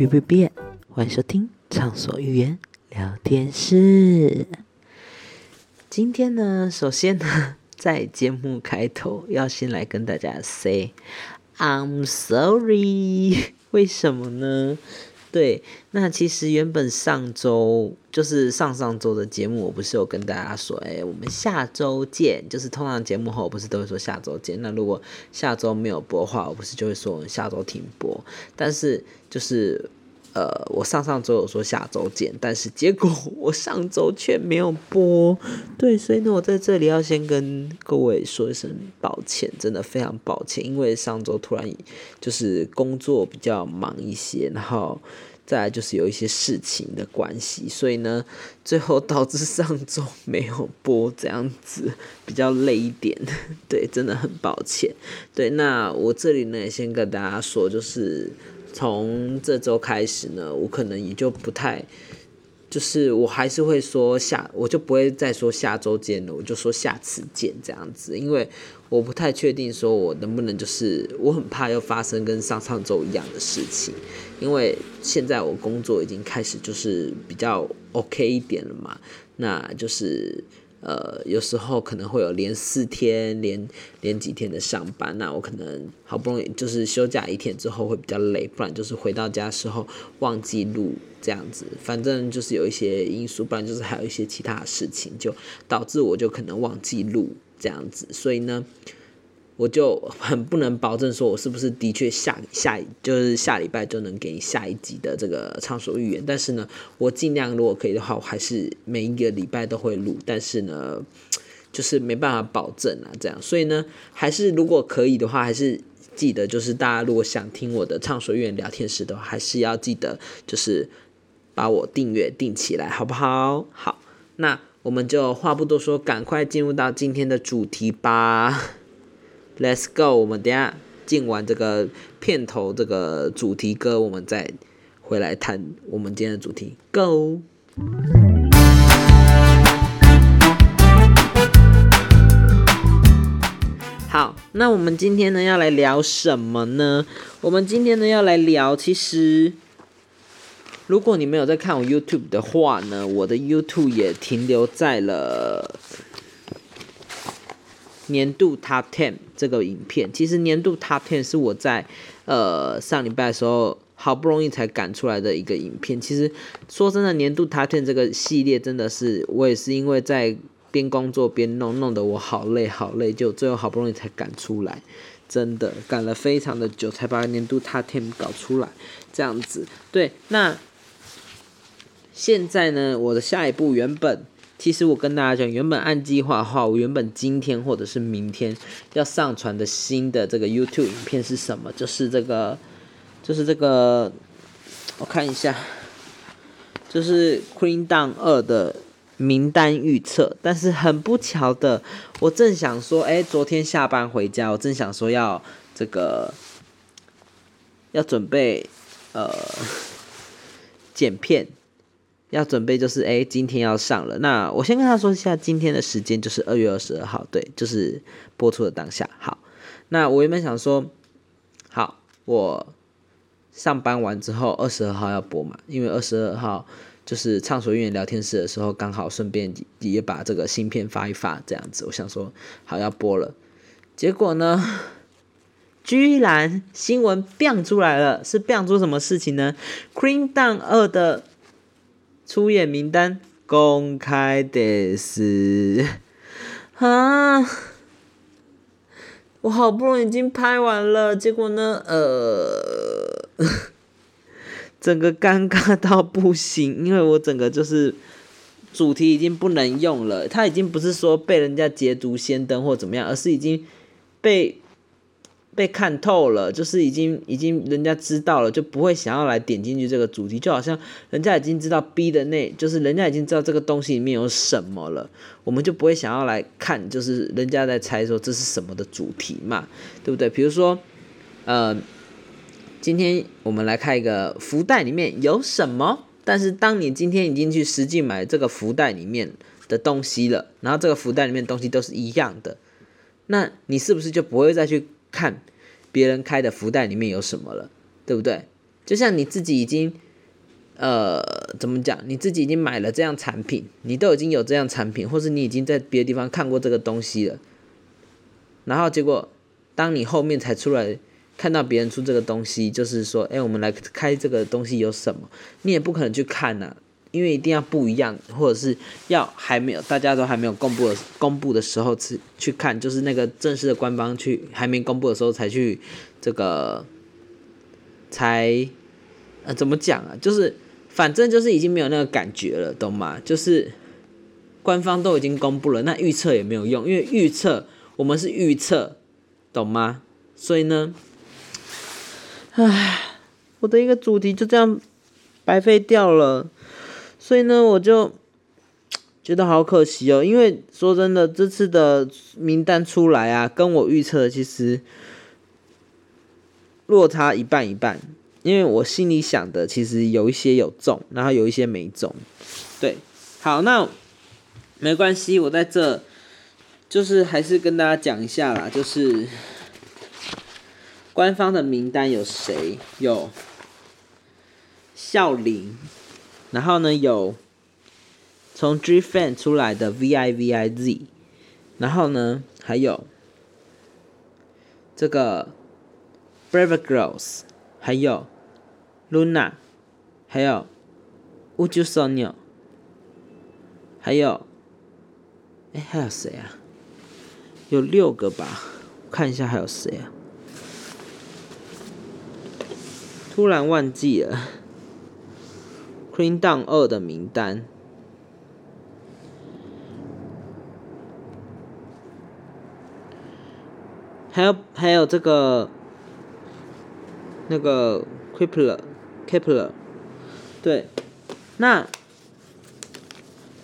别别别！欢迎收听畅所欲言聊天室。今天呢，首先呢，在节目开头要先来跟大家 say I'm sorry。为什么呢？对，那其实原本上周就是上上周的节目，我不是有跟大家说，哎，我们下周见。就是通常节目后，不是都会说下周见。那如果下周没有播话，我不是就会说我们下周停播。但是就是呃，我上上周有说下周见，但是结果我上周却没有播。对，所以呢，我在这里要先跟各位说一声抱歉，真的非常抱歉，因为上周突然就是工作比较忙一些，然后。再来就是有一些事情的关系，所以呢，最后导致上周没有播，这样子比较累一点，对，真的很抱歉。对，那我这里呢也先跟大家说，就是从这周开始呢，我可能也就不太。就是我还是会说下，我就不会再说下周见了，我就说下次见这样子，因为我不太确定说我能不能，就是我很怕又发生跟上上周一样的事情，因为现在我工作已经开始就是比较 OK 一点了嘛，那就是。呃，有时候可能会有连四天、连连几天的上班，那我可能好不容易就是休假一天之后会比较累，不然就是回到家时候忘记录这样子，反正就是有一些因素，不然就是还有一些其他的事情，就导致我就可能忘记录这样子，所以呢。我就很不能保证说，我是不是的确下下就是下礼拜就能给你下一集的这个畅所欲言。但是呢，我尽量如果可以的话，我还是每一个礼拜都会录。但是呢，就是没办法保证啊，这样。所以呢，还是如果可以的话，还是记得就是大家如果想听我的畅所欲言聊天室的话，还是要记得就是把我订阅订起来，好不好？好，那我们就话不多说，赶快进入到今天的主题吧。Let's go！我们等下进完这个片头这个主题歌，我们再回来谈我们今天的主题。Go！好，那我们今天呢要来聊什么呢？我们今天呢要来聊，其实如果你没有在看我 YouTube 的话呢，我的 YouTube 也停留在了。年度 Top Ten 这个影片，其实年度 Top 片是我在呃上礼拜的时候好不容易才赶出来的一个影片。其实说真的，年度 Top 片这个系列真的是我也是因为在边工作边弄，弄得我好累好累，就最后好不容易才赶出来，真的赶了非常的久才把年度 Top 片搞出来，这样子。对，那现在呢，我的下一步原本。其实我跟大家讲，原本按计划的话，我原本今天或者是明天要上传的新的这个 YouTube 影片是什么？就是这个，就是这个，我看一下，就是《Queen Down 二》的名单预测。但是很不巧的，我正想说，哎，昨天下班回家，我正想说要这个，要准备呃剪片。要准备就是哎，今天要上了。那我先跟他说一下，今天的时间就是二月二十二号，对，就是播出的当下。好，那我原本想说，好，我上班完之后二十二号要播嘛，因为二十二号就是畅所欲言聊天室的时候，刚好顺便也把这个新片发一发，这样子。我想说，好要播了，结果呢，居然新闻变出来了，是变出什么事情呢？Queen Down 二的。出演名单公开的是 啊，我好不容易已经拍完了，结果呢，呃，整个尴尬到不行，因为我整个就是主题已经不能用了，它已经不是说被人家捷足先登或怎么样，而是已经被。被看透了，就是已经已经人家知道了，就不会想要来点进去这个主题，就好像人家已经知道 B 的那，就是人家已经知道这个东西里面有什么了，我们就不会想要来看，就是人家在猜说这是什么的主题嘛，对不对？比如说，呃，今天我们来看一个福袋里面有什么，但是当你今天已经去实际买这个福袋里面的东西了，然后这个福袋里面东西都是一样的，那你是不是就不会再去？看别人开的福袋里面有什么了，对不对？就像你自己已经，呃，怎么讲？你自己已经买了这样产品，你都已经有这样产品，或是你已经在别的地方看过这个东西了，然后结果当你后面才出来看到别人出这个东西，就是说，哎，我们来开这个东西有什么？你也不可能去看呐。因为一定要不一样，或者是要还没有大家都还没有公布的公布的时候去去看，就是那个正式的官方去还没公布的时候才去这个才呃怎么讲啊？就是反正就是已经没有那个感觉了，懂吗？就是官方都已经公布了，那预测也没有用，因为预测我们是预测，懂吗？所以呢，唉，我的一个主题就这样白费掉了。所以呢，我就 觉得好可惜哦，因为说真的，这次的名单出来啊，跟我预测其实落差一半一半。因为我心里想的，其实有一些有中，然后有一些没中。对，好，那没关系，我在这就是还是跟大家讲一下啦，就是官方的名单有谁？有笑林。然后呢，有从 G Fan 出来的 V I V I Z，然后呢，还有这个 Brave Girls，还有 Luna，还有 UJUSONO，还有，哎，还有谁啊？有六个吧？看一下还有谁啊？突然忘记了。Queen Down 二的名单，还有还有这个那个 Kepler Kepler，对，那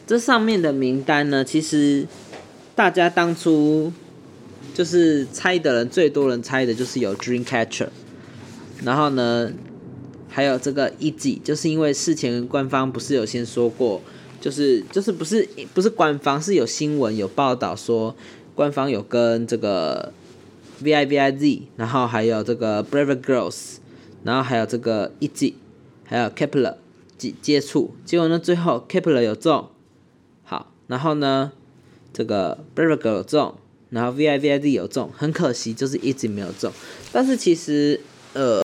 这上面的名单呢，其实大家当初就是猜的人最多人猜的就是有 Dreamcatcher，然后呢。还有这个一季，就是因为事前官方不是有先说过，就是就是不是不是官方是有新闻有报道说，官方有跟这个 V I V I Z，然后还有这个 Brave Girls，然后还有这个一季，还有 Kepler 接接触，结果呢最后 Kepler 有中，好，然后呢这个 Brave Girl 有中，然后 V I V I Z 有中，很可惜就是一直没有中，但是其实呃。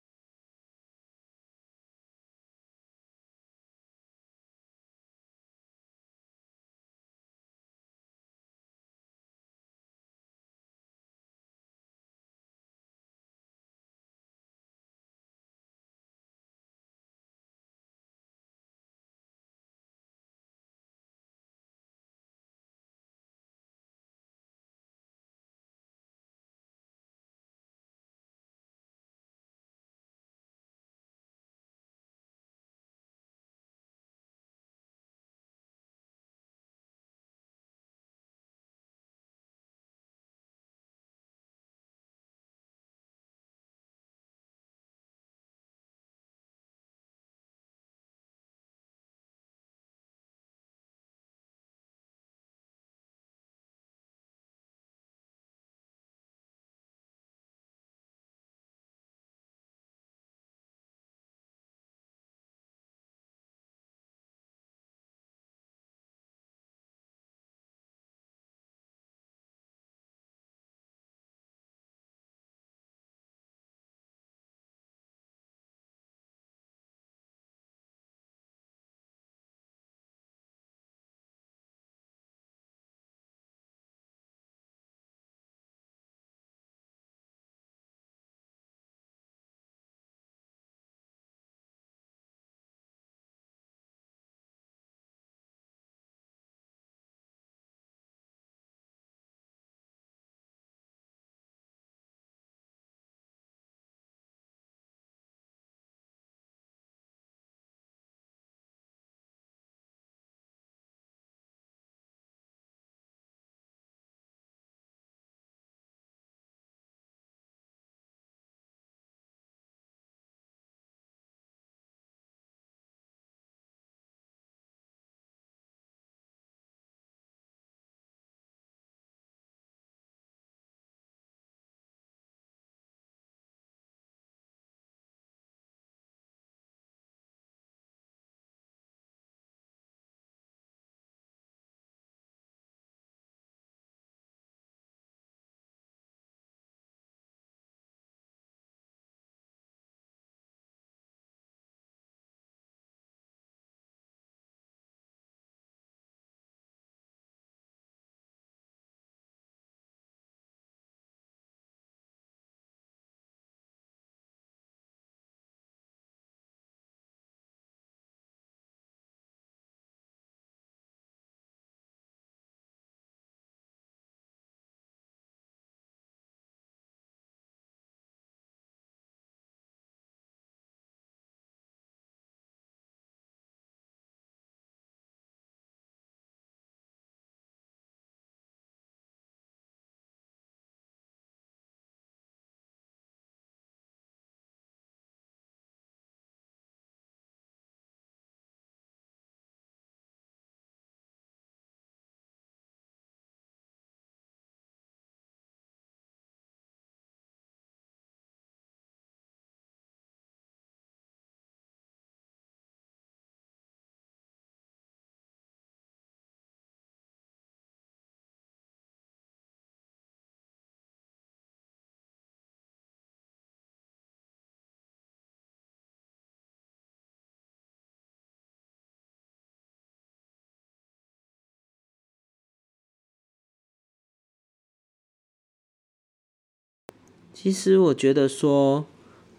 其实我觉得说，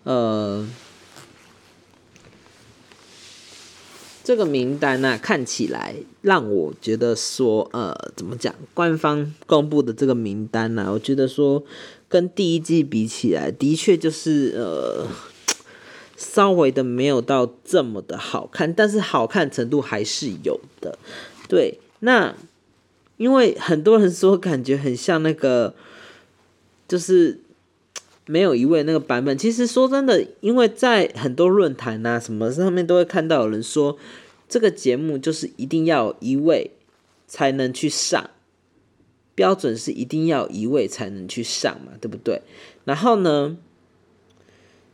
呃，这个名单呢，看起来让我觉得说，呃，怎么讲？官方公布的这个名单呢，我觉得说，跟第一季比起来，的确就是呃，稍微的没有到这么的好看，但是好看程度还是有的。对，那因为很多人说感觉很像那个，就是。没有一位那个版本，其实说真的，因为在很多论坛呐什么上面都会看到有人说，这个节目就是一定要一位才能去上，标准是一定要一位才能去上嘛，对不对？然后呢，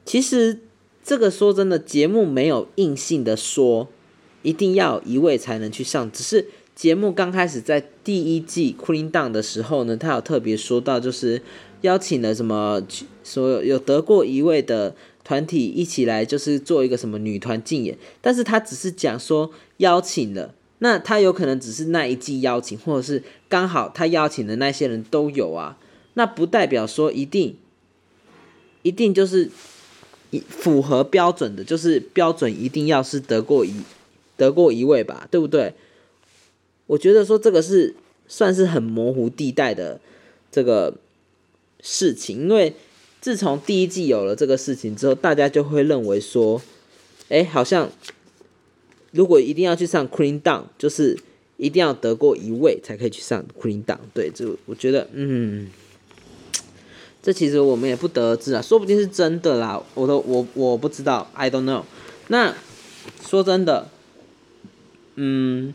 其实这个说真的，节目没有硬性的说一定要一位才能去上，只是节目刚开始在第一季 Queen Down 的时候呢，他有特别说到就是。邀请了什么？说有得过一位的团体一起来，就是做一个什么女团竞演。但是他只是讲说邀请了，那他有可能只是那一季邀请，或者是刚好他邀请的那些人都有啊。那不代表说一定，一定就是一符合标准的，就是标准一定要是得过一得过一位吧，对不对？我觉得说这个是算是很模糊地带的这个。事情，因为自从第一季有了这个事情之后，大家就会认为说，哎，好像如果一定要去上 Queen Down，就是一定要得过一位才可以去上 Queen Down。对，这我觉得，嗯，这其实我们也不得而知啊，说不定是真的啦，我都我我不知道，I don't know。那说真的，嗯。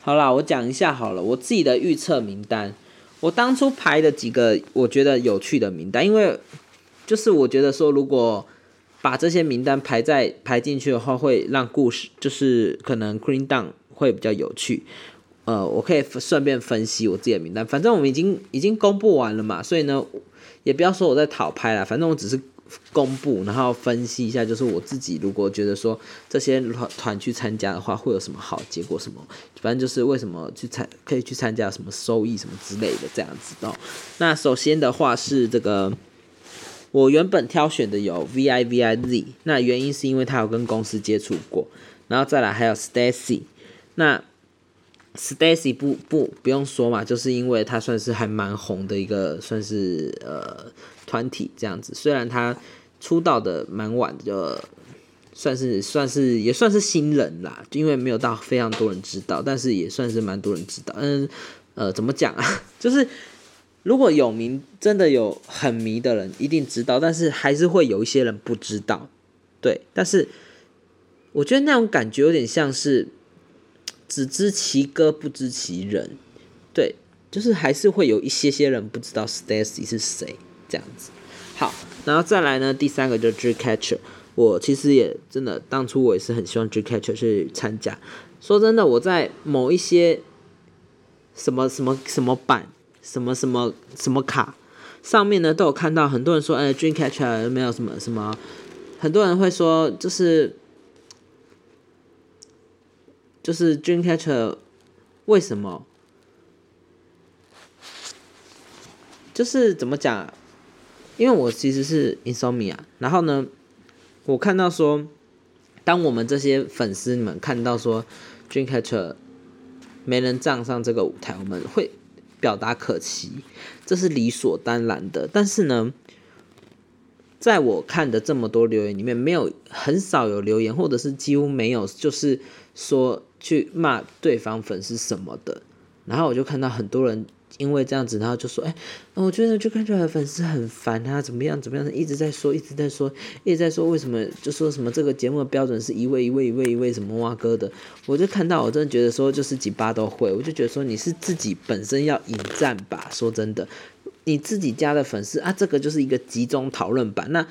好啦，我讲一下好了，我自己的预测名单，我当初排的几个我觉得有趣的名单，因为就是我觉得说，如果把这些名单排在排进去的话，会让故事就是可能 Green Down 会比较有趣。呃，我可以顺便分析我自己的名单，反正我们已经已经公布完了嘛，所以呢，也不要说我在讨拍了，反正我只是。公布，然后分析一下，就是我自己如果觉得说这些团团去参加的话，会有什么好结果？什么，反正就是为什么去参可以去参加什么收益什么之类的这样子哦。那首先的话是这个，我原本挑选的有 V I V I Z，那原因是因为他有跟公司接触过，然后再来还有 Stacy，那 Stacy 不不不用说嘛，就是因为他算是还蛮红的一个，算是呃。团体这样子，虽然他出道的蛮晚的，算是算是也算是新人啦，因为没有到非常多人知道，但是也算是蛮多人知道。嗯，呃，怎么讲啊？就是如果有名，真的有很迷的人一定知道，但是还是会有一些人不知道。对，但是我觉得那种感觉有点像是只知其歌不知其人。对，就是还是会有一些些人不知道 Stacy 是谁。这样子，好，然后再来呢？第三个就是 Dreamcatcher，我其实也真的当初我也是很希望 Dreamcatcher 去参加。说真的，我在某一些什么什么什么版、什么什么什么卡上面呢，都有看到很多人说，哎，Dreamcatcher 没有什么什么，很多人会说，就是就是 Dreamcatcher 为什么？就是怎么讲？因为我其实是 insomnia，然后呢，我看到说，当我们这些粉丝你们看到说，Dreamcatcher 没人站上这个舞台，我们会表达可惜，这是理所当然的。但是呢，在我看的这么多留言里面，没有很少有留言，或者是几乎没有，就是说去骂对方粉丝什么的。然后我就看到很多人。因为这样子，然后就说：“哎，我觉得就看出来粉丝很烦啊，怎么样怎么样，一直在说，一直在说，一直在说，为什么就说什么这个节目的标准是一位一位一位一位什么哇哥的？我就看到，我真的觉得说，就是几巴都会，我就觉得说你是自己本身要引战吧。说真的，你自己家的粉丝啊，这个就是一个集中讨论版。那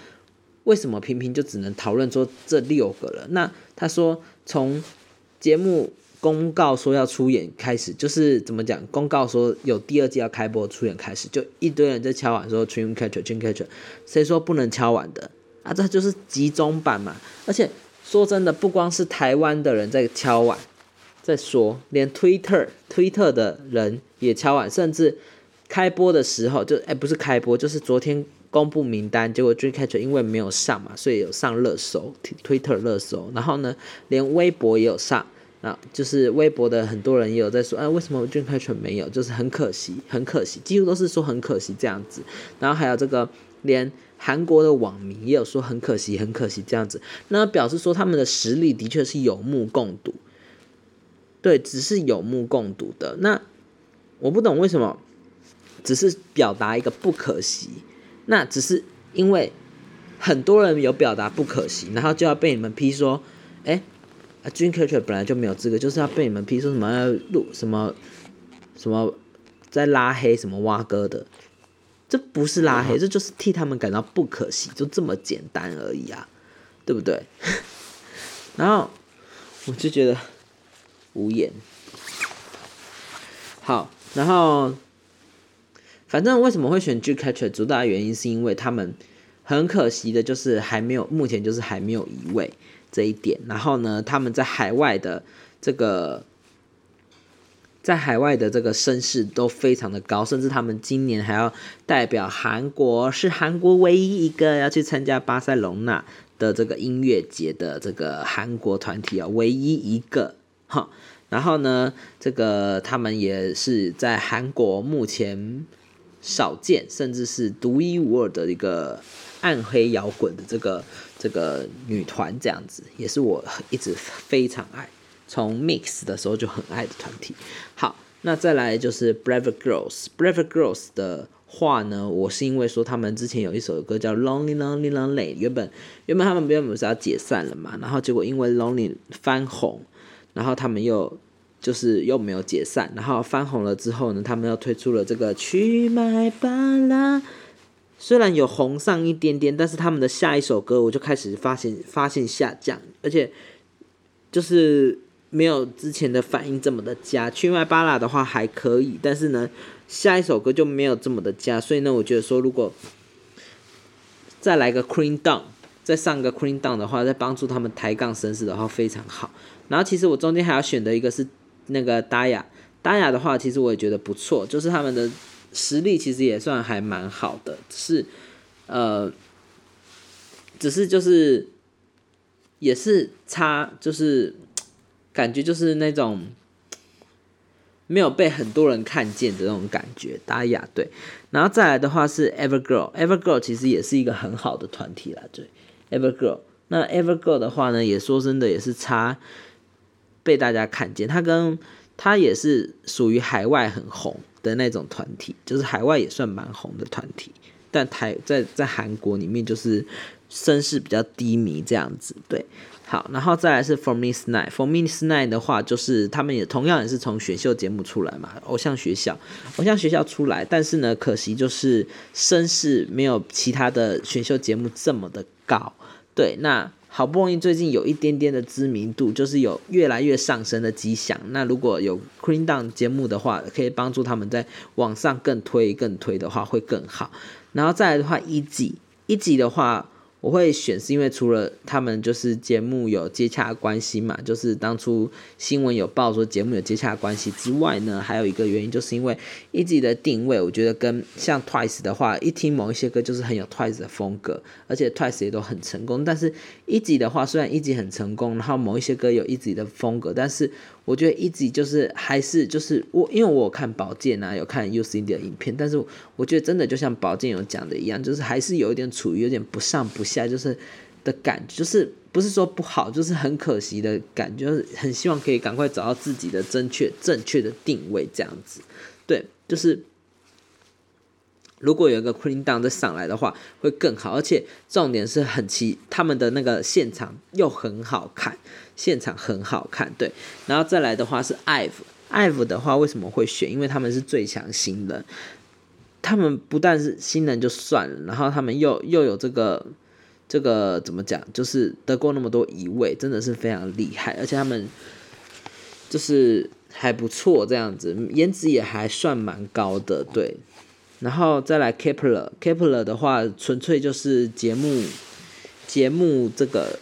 为什么平平就只能讨论说这六个了？那他说从节目。”公告说要出演开始，就是怎么讲？公告说有第二季要开播，出演开始就一堆人在敲碗说 “Dreamcatcher”，“Dreamcatcher”，谁说不能敲碗的啊？这就是集中版嘛！而且说真的，不光是台湾的人在敲碗，在说，连 Twitter、Twitter 的人也敲碗，甚至开播的时候就哎不是开播，就是昨天公布名单，结果 Dreamcatcher 因为没有上嘛，所以有上热搜，Twitter 热搜，然后呢，连微博也有上，那就是微博的很多人也有在说，哎，为什么 Dreamcatcher 没有？就是很可惜，很可惜，几乎都是说很可惜这样子。然后还有这个，连韩国的网民也有说很可惜，很可惜这样子，那表示说他们的实力的确是有目共睹，对，只是有目共睹的。那我不懂为什么。只是表达一个不可惜，那只是因为很多人有表达不可惜，然后就要被你们批说，哎，啊，Dreamcatcher 本来就没有资格，就是要被你们批说什么要录什么什么在拉黑什么蛙哥的，这不是拉黑，这就是替他们感到不可惜，就这么简单而已啊，对不对？然后我就觉得无言。好，然后。反正为什么会选 G Catcher？主打原因是因为他们很可惜的就是还没有，目前就是还没有一位这一点。然后呢，他们在海外的这个在海外的这个声势都非常的高，甚至他们今年还要代表韩国，是韩国唯一一个要去参加巴塞隆纳的这个音乐节的这个韩国团体啊，唯一一个哈。然后呢，这个他们也是在韩国目前。少见，甚至是独一无二的一个暗黑摇滚的这个这个女团，这样子也是我一直非常爱，从 Mix 的时候就很爱的团体。好，那再来就是 Brave Girls，Brave Girls 的话呢，我是因为说他们之前有一首歌叫 Lonely Lonely Lonely，原本原本他们原本不是要解散了嘛，然后结果因为 Lonely 翻红，然后他们又。就是又没有解散，然后翻红了之后呢，他们又推出了这个去买吧啦。虽然有红上一点点，但是他们的下一首歌我就开始发现发现下降，而且就是没有之前的反应这么的佳。去麦巴拉的话还可以，但是呢，下一首歌就没有这么的佳。所以呢，我觉得说如果再来个 Queen Down，再上个 Queen Down 的话，再帮助他们抬杠声势的话非常好。然后其实我中间还要选的一个是。那个达雅，达雅的话，其实我也觉得不错，就是他们的实力其实也算还蛮好的，只是呃，只是就是也是差，就是感觉就是那种没有被很多人看见的那种感觉。达雅对，然后再来的话是 Evergirl，Evergirl 其实也是一个很好的团体啦，对，Evergirl。那 Evergirl 的话呢，也说真的也是差。被大家看见，他跟他也是属于海外很红的那种团体，就是海外也算蛮红的团体，但台在在韩国里面就是声势比较低迷这样子。对，好，然后再来是 For Me Night，For Me Night 的话，就是他们也同样也是从选秀节目出来嘛，偶像学校，偶像学校出来，但是呢，可惜就是声势没有其他的选秀节目这么的高。对，那。好不容易最近有一点点的知名度，就是有越来越上升的迹象。那如果有 clean Down 节目的话，可以帮助他们在网上更推更推的话会更好。然后再来的话，一级一级的话。我会选是因为除了他们就是节目有接洽关系嘛，就是当初新闻有报说节目有接洽关系之外呢，还有一个原因就是因为一级的定位，我觉得跟像 Twice 的话，一听某一些歌就是很有 Twice 的风格，而且 Twice 也都很成功。但是一级的话，虽然一级很成功，然后某一些歌有一级的风格，但是我觉得一直就是还是就是我，因为我有看宝剑啊，有看 U C D 的影片，但是我觉得真的就像宝剑有讲的一样，就是还是有一点处于有点不上不。下就是的感觉，就是不是说不好，就是很可惜的感觉，就是很希望可以赶快找到自己的正确正确的定位，这样子。对，就是如果有一个 Queen Down 再上来的话，会更好。而且重点是很奇，他们的那个现场又很好看，现场很好看。对，然后再来的话是 IVE，IVE 的话为什么会选？因为他们是最强新人，他们不但是新人就算了，然后他们又又有这个。这个怎么讲？就是得过那么多一位，真的是非常厉害，而且他们就是还不错，这样子颜值也还算蛮高的，对。然后再来 Kepler，Kepler 的话，纯粹就是节目节目这个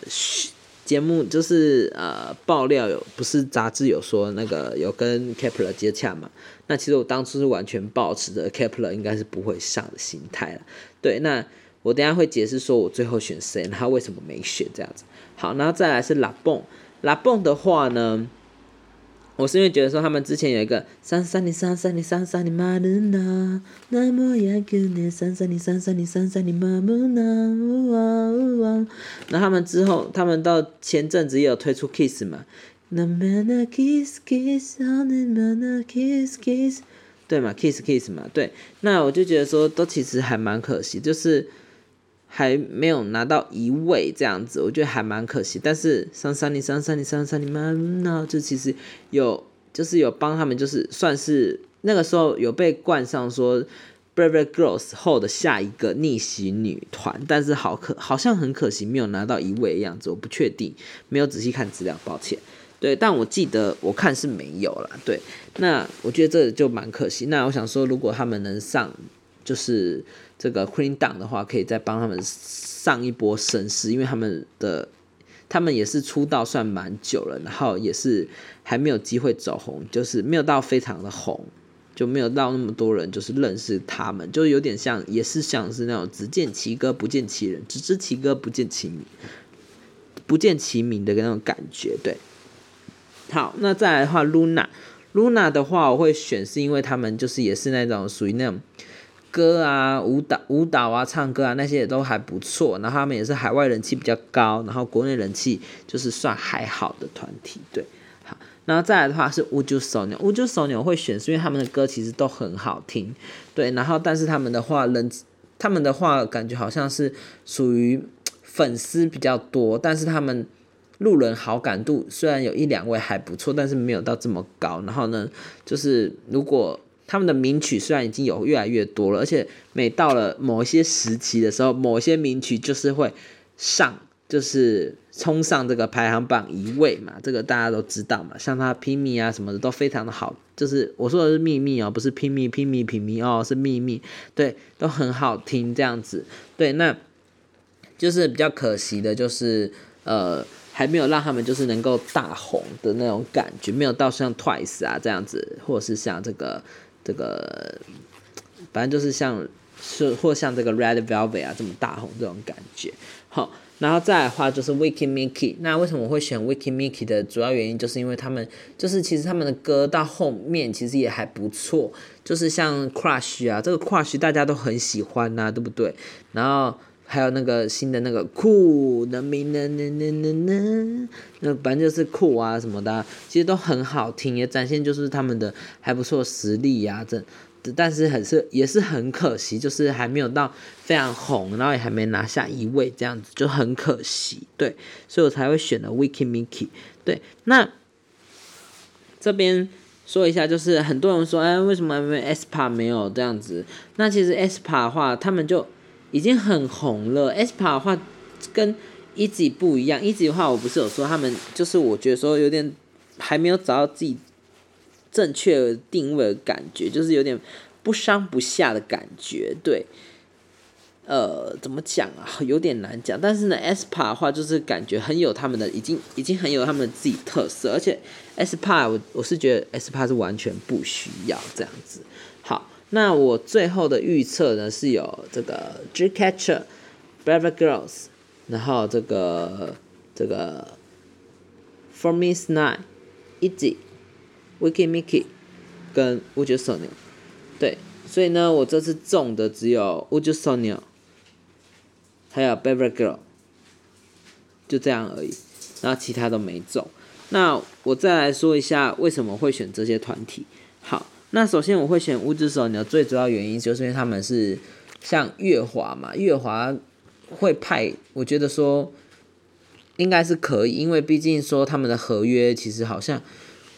节目就是呃爆料有不是杂志有说那个有跟 Kepler 接洽嘛？那其实我当初是完全保持着 Kepler 应该是不会上的心态了。对，那我等下会解释说我最后选谁，他为什么没选这样子。好，然后再来是拉蹦，拉蹦的话呢？我是因为觉得说他们之前有一个三三零三三零三三零马努那那么样可怜三三零三三零三三零马努那，那他们之后他们到前阵子也有推出 Kiss 嘛，那么那 Kiss Kiss 那么那 Kiss Kiss，对嘛 Kiss Kiss 嘛对，那我就觉得说都其实还蛮可惜，就是。还没有拿到一位这样子，我觉得还蛮可惜。但是三三零三三零三三零们呢就其实有就是有帮他们，就是算是那个时候有被冠上说 Brave Girls 后的下一个逆袭女团，但是好可好像很可惜没有拿到一位的样子，我不确定，没有仔细看资料，抱歉。对，但我记得我看是没有了。对，那我觉得这就蛮可惜。那我想说，如果他们能上，就是。这个 Queen Down 的话，可以再帮他们上一波声势，因为他们的他们也是出道算蛮久了，然后也是还没有机会走红，就是没有到非常的红，就没有到那么多人就是认识他们，就有点像也是像是那种只见其歌不见其人，只知其歌不见其名，不见其名的那种感觉。对，好，那再来的话，Luna，Luna 的话我会选，是因为他们就是也是那种属于那种。歌啊，舞蹈、舞蹈啊，唱歌啊，那些也都还不错。然后他们也是海外人气比较高，然后国内人气就是算还好的团体。对，好，然后再来的话是乌九手牛，乌九手牛会选，是因为他们的歌其实都很好听。对，然后但是他们的话人，他们的话感觉好像是属于粉丝比较多，但是他们路人好感度虽然有一两位还不错，但是没有到这么高。然后呢，就是如果他们的名曲虽然已经有越来越多了，而且每到了某一些时期的时候，某些名曲就是会上，就是冲上这个排行榜一位嘛，这个大家都知道嘛。像他拼命啊什么的都非常的好，就是我说的是秘密哦，不是拼命拼命拼命哦，是秘密，对，都很好听这样子。对，那就是比较可惜的，就是呃还没有让他们就是能够大红的那种感觉，没有到像 Twice 啊这样子，或者是像这个。这个反正就是像是或像这个 Red Velvet 啊这么大红这种感觉，好，然后再来的话就是 Wiki Miki。那为什么我会选 Wiki Miki 的主要原因，就是因为他们就是其实他们的歌到后面其实也还不错，就是像 Crush 啊，这个 Crush 大家都很喜欢呐，对不对？然后还有那个新的那个酷的名呢呢呢呢呢，那反正就是酷啊什么的，其实都很好听，也展现就是他们的还不错实力呀，这但是很是也是很可惜，就是还没有到非常红，然后也还没拿下一位这样子，就很可惜，对，所以我才会选了 Wiki Miki。对，那这边说一下，就是很多人说，哎，为什么 SPA 没有这样子？那其实 SPA 的话，他们就。已经很红了。s p a 的话跟 easy 不一样，easy 的话我不是有说他们就是我觉得说有点还没有找到自己正确定位的感觉，就是有点不上不下的感觉。对，呃，怎么讲啊？有点难讲。但是呢 s p a 的话就是感觉很有他们的，已经已经很有他们自己特色。而且 s p a 我我是觉得 s p a 是完全不需要这样子。那我最后的预测呢，是有这个 G Catcher、Brave Girls，然后这个这个 For Me s n i e Easy、Wiki Mickey 跟 Would So New，对，所以呢，我这次中的只有 Would So New，还有 Brave Girl，就这样而已，然后其他都没中。那我再来说一下为什么会选这些团体，好。那首先我会选乌之手牛，最主要原因就是因为他们是像月华嘛，月华会派，我觉得说应该是可以，因为毕竟说他们的合约其实好像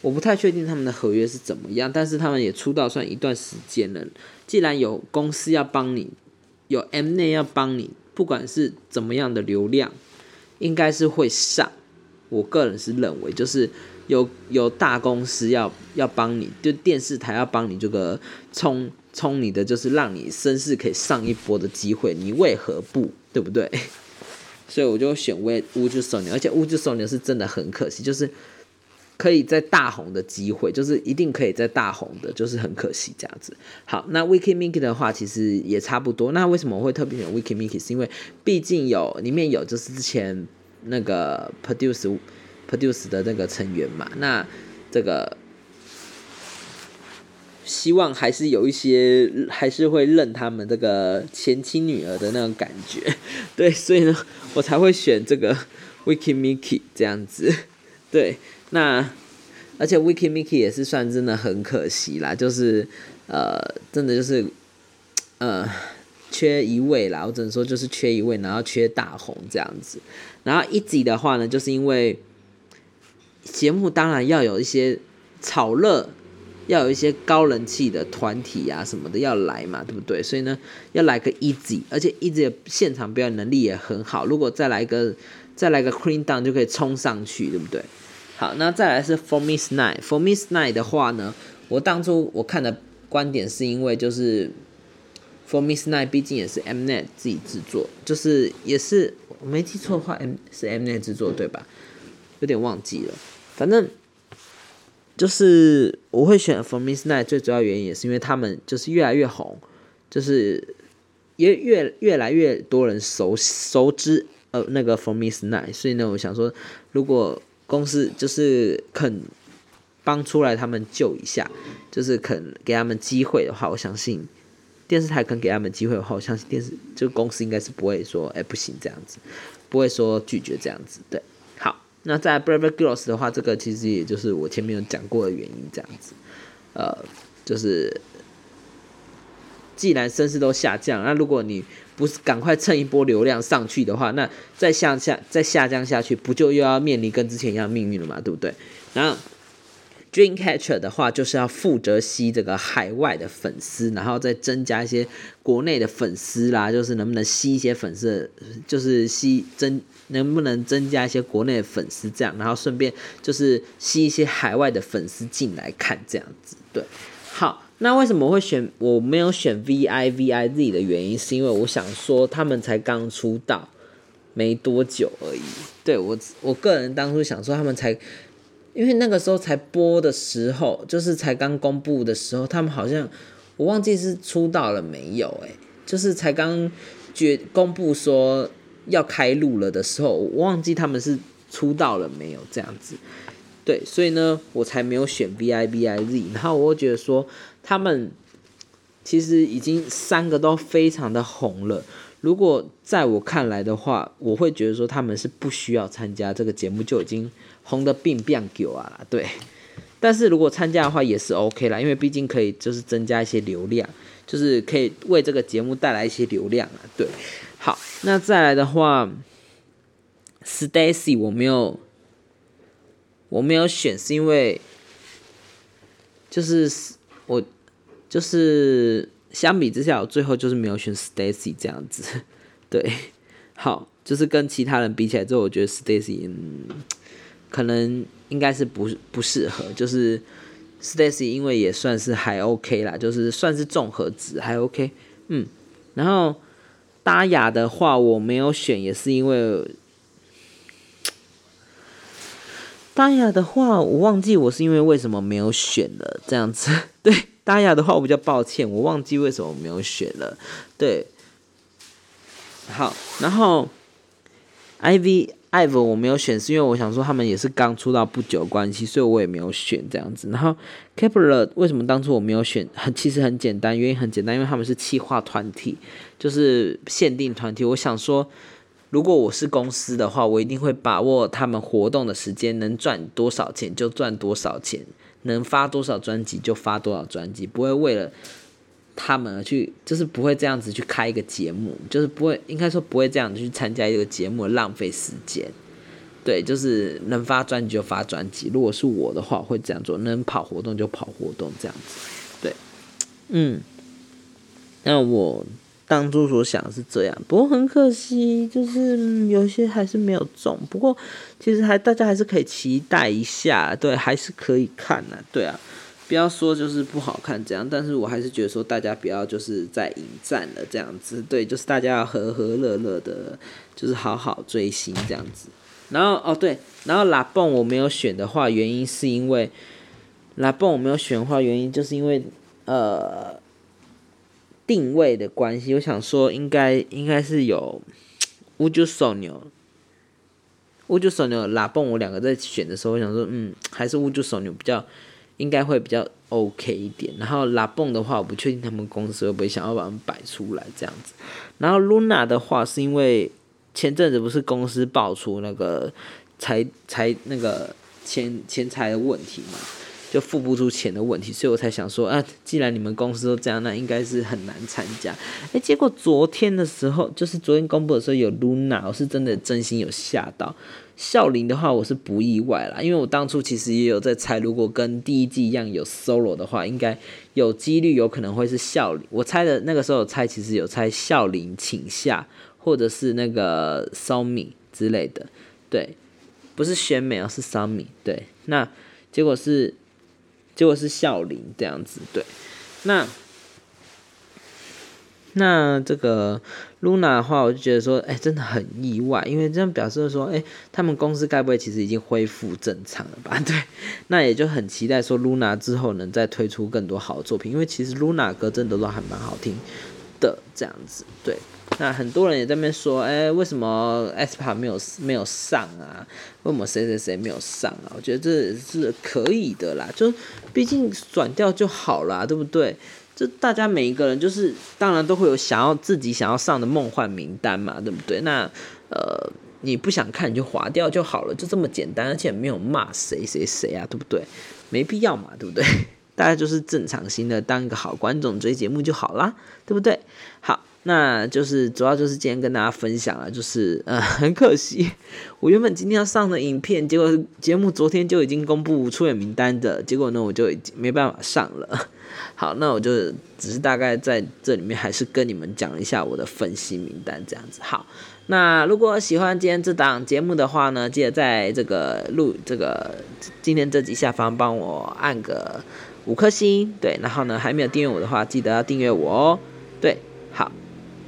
我不太确定他们的合约是怎么样，但是他们也出道算一段时间了，既然有公司要帮你，有 M 内要帮你，不管是怎么样的流量，应该是会上，我个人是认为就是。有有大公司要要帮你，就电视台要帮你这个冲冲你的，就是让你声势可以上一波的机会，你为何不对不对？所以我就选乌乌之手牛，而且乌之手牛是真的很可惜，就是可以在大红的机会，就是一定可以在大红的，就是很可惜这样子。好，那 WIKI MINK 的话其实也差不多。那为什么我会特别选 WIKI MINK？是因为毕竟有里面有就是之前那个 Produce Produce 的那个成员嘛，那这个。希望还是有一些，还是会认他们这个前妻女儿的那种感觉，对，所以呢，我才会选这个 Wiki Mickey 这样子，对，那而且 Wiki Mickey 也是算真的很可惜啦，就是呃，真的就是呃，缺一位啦，我只能说就是缺一位，然后缺大红这样子，然后一集的话呢，就是因为节目当然要有一些炒热。要有一些高人气的团体啊什么的要来嘛，对不对？所以呢，要来个 Easy，而且 Easy 的现场表演能力也很好。如果再来一个，再来个 Clean Down 就可以冲上去，对不对？好，那再来是 For Miss Night。For Miss Night 的话呢，我当初我看的观点是因为就是 For Miss Night 毕竟也是 Mnet 自己制作，就是也是我没记错的话，M 是 Mnet 制作对吧？有点忘记了，反正。就是我会选 For Miss Night，最主要原因也是因为他们就是越来越红，就是也越越来越多人熟熟知呃那个 For Miss Night，所以呢，我想说，如果公司就是肯帮出来他们救一下，就是肯给他们机会的话，我相信电视台肯给他们机会的话，我相信电视这个公司应该是不会说哎不行这样子，不会说拒绝这样子，对。那在 Brave Girls 的话，这个其实也就是我前面有讲过的原因，这样子，呃，就是既然声势都下降，那如果你不是赶快蹭一波流量上去的话，那再向下再下降下去，不就又要面临跟之前一样命运了嘛，对不对？然后。Dreamcatcher 的话，就是要负责吸这个海外的粉丝，然后再增加一些国内的粉丝啦，就是能不能吸一些粉丝，就是吸增能不能增加一些国内的粉丝这样，然后顺便就是吸一些海外的粉丝进来看这样子。对，好，那为什么会选我没有选 VIVIZ 的原因，是因为我想说他们才刚出道没多久而已。对我我个人当初想说他们才。因为那个时候才播的时候，就是才刚公布的时候，他们好像我忘记是出道了没有，诶，就是才刚决公布说要开录了的时候，我忘记他们是出道了没有这样子，对，所以呢，我才没有选 V I V I Z，然后我觉得说他们其实已经三个都非常的红了，如果在我看来的话，我会觉得说他们是不需要参加这个节目就已经。红的并变狗啊，对，但是如果参加的话也是 OK 啦，因为毕竟可以就是增加一些流量，就是可以为这个节目带来一些流量啊，对。好，那再来的话，Stacy 我没有我没有选，是因为就是我就是相比之下，我最后就是没有选 Stacy 这样子，对。好，就是跟其他人比起来之后，我觉得 Stacy 嗯。可能应该是不不适合，就是 Stacy 因为也算是还 OK 啦，就是算是综合值还 OK，嗯，然后达雅的话我没有选，也是因为 达雅的话我忘记我是因为为什么没有选了这样子，对达雅的话我比较抱歉，我忘记为什么没有选了，对，好，然后 IV。艾 v 我没有选，是因为我想说他们也是刚出道不久关系，所以我也没有选这样子。然后 Kepler 为什么当初我没有选？很其实很简单，原因很简单，因为他们是企划团体，就是限定团体。我想说，如果我是公司的话，我一定会把握他们活动的时间，能赚多少钱就赚多少钱，能发多少专辑就发多少专辑，不会为了。他们去就是不会这样子去开一个节目，就是不会应该说不会这样子去参加一个节目浪费时间。对，就是能发专辑就发专辑。如果是我的话，会这样做，能跑活动就跑活动这样子。对，嗯，那我当初所想的是这样，不过很可惜，就是有些还是没有中。不过其实还大家还是可以期待一下，对，还是可以看的，对啊。不要说就是不好看这样，但是我还是觉得说大家不要就是在迎战了这样子，对，就是大家要和和乐乐的，就是好好追星这样子。然后哦对，然后拉蹦我没有选的话，原因是因为拉蹦我没有选的话，原因就是因为呃定位的关系，我想说应该应该是有乌九手牛。乌九手牛拉蹦我两个在选的时候，我想说嗯，还是乌九手牛比较。应该会比较 OK 一点，然后拉蹦的话，我不确定他们公司会不会想要把它们摆出来这样子。然后 Luna 的话，是因为前阵子不是公司爆出那个财财那个钱钱财的问题嘛，就付不出钱的问题，所以我才想说，啊，既然你们公司都这样，那应该是很难参加。哎，结果昨天的时候，就是昨天公布的时候有 Luna，我是真的真心有吓到。笑林的话，我是不意外啦，因为我当初其实也有在猜，如果跟第一季一样有 solo 的话，应该有几率有可能会是笑林。我猜的那个时候猜，其实有猜笑林请下，或者是那个 Somi 之类的，对，不是选美而是 Somi，对，那结果是结果是笑林这样子，对，那。那这个 Luna 的话，我就觉得说，哎，真的很意外，因为这样表示说，哎，他们公司该不会其实已经恢复正常了吧？对，那也就很期待说 Luna 之后能再推出更多好作品，因为其实 Luna 歌真的都还蛮好听的，这样子。对，那很多人也在那边说，哎，为什么 s p a 没有没有上啊？为什么谁谁谁没有上啊？我觉得这是可以的啦，就毕竟转掉就好啦，对不对？就大家每一个人，就是当然都会有想要自己想要上的梦幻名单嘛，对不对？那呃，你不想看你就划掉就好了，就这么简单，而且没有骂谁谁谁啊，对不对？没必要嘛，对不对？大家就是正常心的当一个好观众追节目就好啦，对不对？好，那就是主要就是今天跟大家分享了，就是呃，很可惜，我原本今天要上的影片，结果节目昨天就已经公布出演名单的，结果呢，我就已经没办法上了。好，那我就只是大概在这里面，还是跟你们讲一下我的分析名单这样子。好，那如果喜欢今天这档节目的话呢，记得在这个录这个今天这集下方帮我按个五颗星，对，然后呢还没有订阅我的话，记得要订阅我哦。对，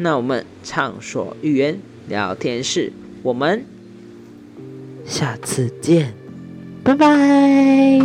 那我们畅所欲言聊天室，我们下次见，拜拜。